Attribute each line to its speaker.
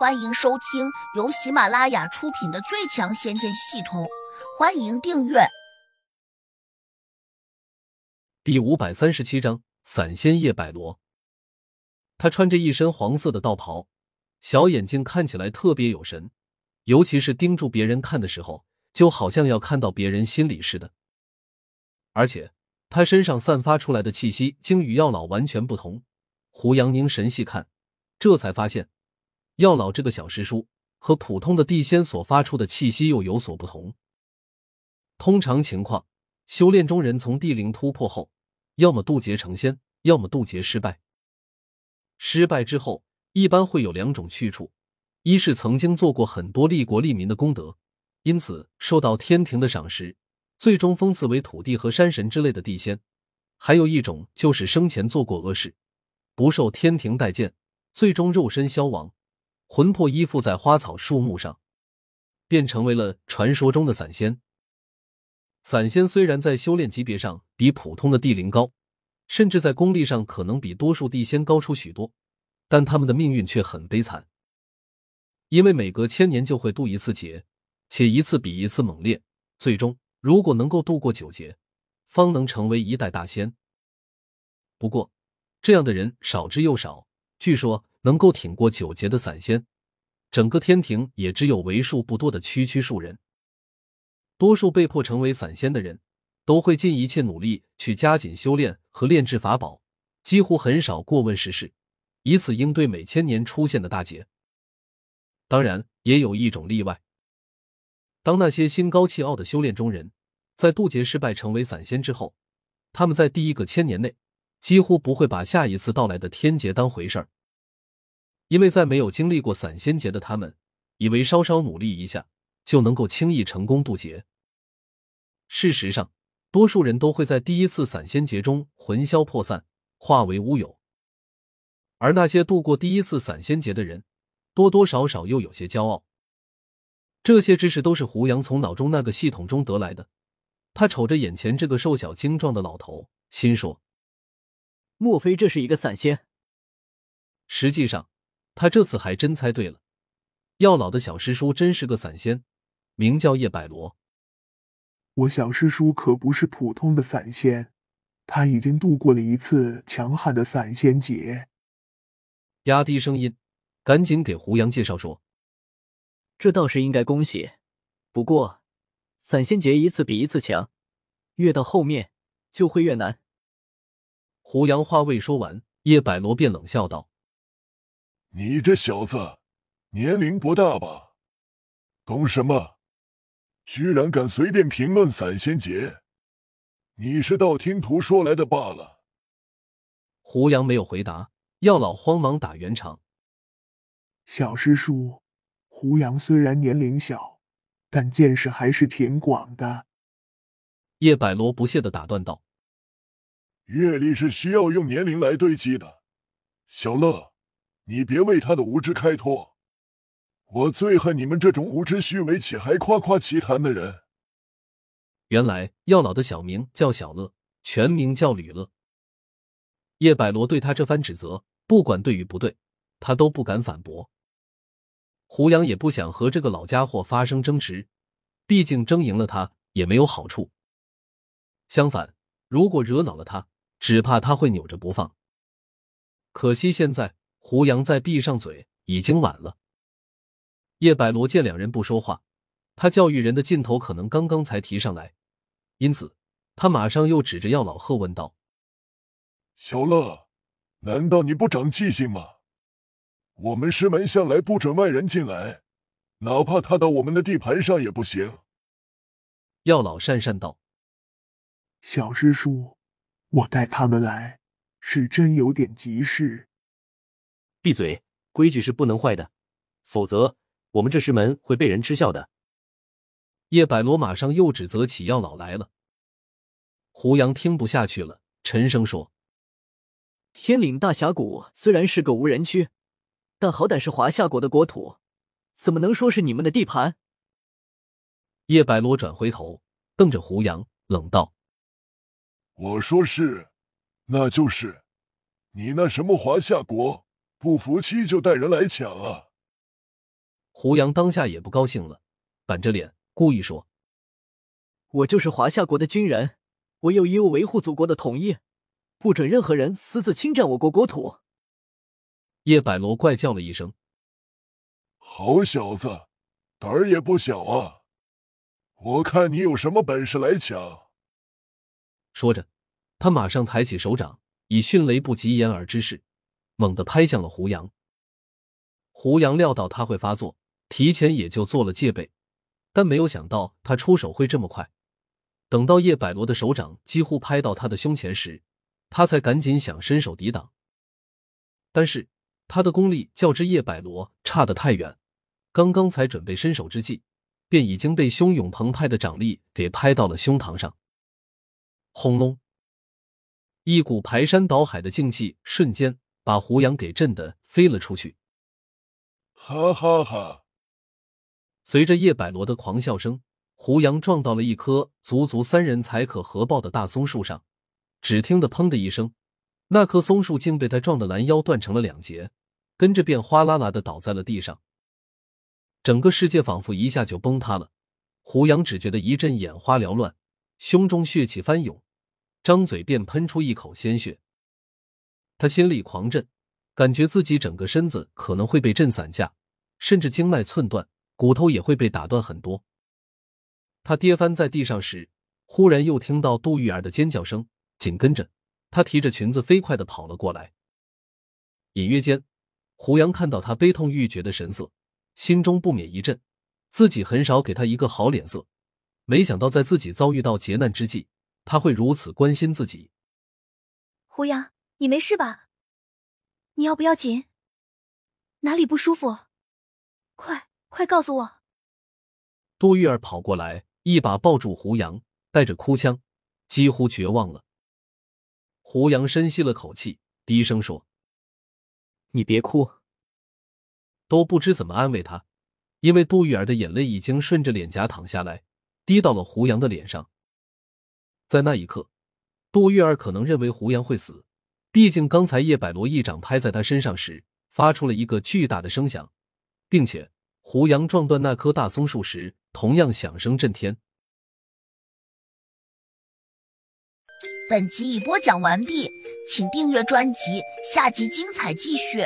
Speaker 1: 欢迎收听由喜马拉雅出品的《最强仙剑系统》，欢迎订阅。
Speaker 2: 第五百三十七章：散仙叶百罗。他穿着一身黄色的道袍，小眼睛看起来特别有神，尤其是盯住别人看的时候，就好像要看到别人心里似的。而且他身上散发出来的气息，竟与药老完全不同。胡杨凝神细看，这才发现。药老这个小师叔和普通的地仙所发出的气息又有所不同。通常情况，修炼中人从地灵突破后，要么渡劫成仙，要么渡劫失败。失败之后，一般会有两种去处：一是曾经做过很多利国利民的功德，因此受到天庭的赏识，最终封赐为土地和山神之类的地仙；还有一种就是生前做过恶事，不受天庭待见，最终肉身消亡。魂魄依附在花草树木上，便成为了传说中的散仙。散仙虽然在修炼级别上比普通的地灵高，甚至在功力上可能比多数地仙高出许多，但他们的命运却很悲惨，因为每隔千年就会渡一次劫，且一次比一次猛烈。最终，如果能够渡过九劫，方能成为一代大仙。不过，这样的人少之又少。据说。能够挺过九劫的散仙，整个天庭也只有为数不多的区区数人。多数被迫成为散仙的人，都会尽一切努力去加紧修炼和炼制法宝，几乎很少过问世事，以此应对每千年出现的大劫。当然，也有一种例外：当那些心高气傲的修炼中人在渡劫失败成为散仙之后，他们在第一个千年内几乎不会把下一次到来的天劫当回事儿。因为在没有经历过散仙劫的他们，以为稍稍努力一下就能够轻易成功渡劫。事实上，多数人都会在第一次散仙劫中魂消魄散，化为乌有。而那些度过第一次散仙劫的人，多多少少又有些骄傲。这些知识都是胡杨从脑中那个系统中得来的。他瞅着眼前这个瘦小精壮的老头，心说：“
Speaker 3: 莫非这是一个散仙？”
Speaker 2: 实际上。他这次还真猜对了，药老的小师叔真是个散仙，名叫叶百罗。
Speaker 4: 我小师叔可不是普通的散仙，他已经度过了一次强悍的散仙劫。
Speaker 2: 压低声音，赶紧给胡杨介绍说：“
Speaker 3: 这倒是应该恭喜，不过散仙劫一次比一次强，越到后面就会越难。”
Speaker 2: 胡杨话未说完，叶百罗便冷笑道。
Speaker 5: 你这小子，年龄不大吧？懂什么？居然敢随便评论散仙劫？你是道听途说来的罢了。
Speaker 2: 胡杨没有回答，药老慌忙打圆场：“
Speaker 4: 小师叔，胡杨虽然年龄小，但见识还是挺广的。”
Speaker 2: 叶百罗不屑的打断道：“
Speaker 5: 阅历是需要用年龄来堆积的，小乐。”你别为他的无知开脱，我最恨你们这种无知、虚伪且还夸夸其谈的人。
Speaker 2: 原来药老的小名叫小乐，全名叫吕乐。叶百罗对他这番指责，不管对与不对，他都不敢反驳。胡杨也不想和这个老家伙发生争执，毕竟争赢了他也没有好处。相反，如果惹恼了他，只怕他会扭着不放。可惜现在。胡杨再闭上嘴，已经晚了。叶百罗见两人不说话，他教育人的劲头可能刚刚才提上来，因此他马上又指着药老喝问道：“
Speaker 5: 小乐，难道你不长记性吗？我们师门向来不准外人进来，哪怕踏到我们的地盘上也不行。”
Speaker 2: 药老讪讪道：“
Speaker 4: 小师叔，我带他们来，是真有点急事。”
Speaker 6: 闭嘴！规矩是不能坏的，否则我们这师门会被人嗤笑的。
Speaker 2: 叶百罗马上又指责起药老来了。胡杨听不下去了，沉声说：“
Speaker 3: 天岭大峡谷虽然是个无人区，但好歹是华夏国的国土，怎么能说是你们的地盘？”
Speaker 2: 叶百罗转回头，瞪着胡杨，冷道：“
Speaker 5: 我说是，那就是你那什么华夏国。”不服气就带人来抢啊！
Speaker 2: 胡杨当下也不高兴了，板着脸故意说：“
Speaker 3: 我就是华夏国的军人，我有义务维护祖国的统一，不准任何人私自侵占我国国土。”
Speaker 2: 叶百罗怪叫了一声：“
Speaker 5: 好小子，胆儿也不小啊！我看你有什么本事来抢！”
Speaker 2: 说着，他马上抬起手掌，以迅雷不及掩耳之势，猛地拍向了胡杨。胡杨料到他会发作，提前也就做了戒备，但没有想到他出手会这么快。等到叶百罗的手掌几乎拍到他的胸前时，他才赶紧想伸手抵挡，但是。他的功力较之叶百罗差得太远，刚刚才准备伸手之际，便已经被汹涌澎湃的掌力给拍到了胸膛上。轰隆！一股排山倒海的劲气瞬间把胡杨给震得飞了出去。
Speaker 5: 哈哈哈！
Speaker 2: 随着叶百罗的狂笑声，胡杨撞到了一棵足足三人才可合抱的大松树上，只听得“砰”的一声，那棵松树竟被他撞得拦腰断成了两截。跟着便哗啦啦的倒在了地上，整个世界仿佛一下就崩塌了。胡杨只觉得一阵眼花缭乱，胸中血气翻涌，张嘴便喷出一口鲜血。他心里狂震，感觉自己整个身子可能会被震散架，甚至经脉寸断，骨头也会被打断很多。他跌翻在地上时，忽然又听到杜玉儿的尖叫声，紧跟着他提着裙子飞快的跑了过来，隐约间。胡杨看到他悲痛欲绝的神色，心中不免一震。自己很少给他一个好脸色，没想到在自己遭遇到劫难之际，他会如此关心自己。
Speaker 7: 胡杨，你没事吧？你要不要紧？哪里不舒服？快快告诉我！
Speaker 2: 杜玉儿跑过来，一把抱住胡杨，带着哭腔，几乎绝望了。胡杨深吸了口气，低声说。
Speaker 3: 你别哭，
Speaker 2: 都不知怎么安慰他，因为杜玉儿的眼泪已经顺着脸颊淌下来，滴到了胡杨的脸上。在那一刻，杜玉儿可能认为胡杨会死，毕竟刚才叶百罗一掌拍在他身上时，发出了一个巨大的声响，并且胡杨撞断那棵大松树时，同样响声震天。
Speaker 1: 本集已播讲完毕。请订阅专辑，下集精彩继续。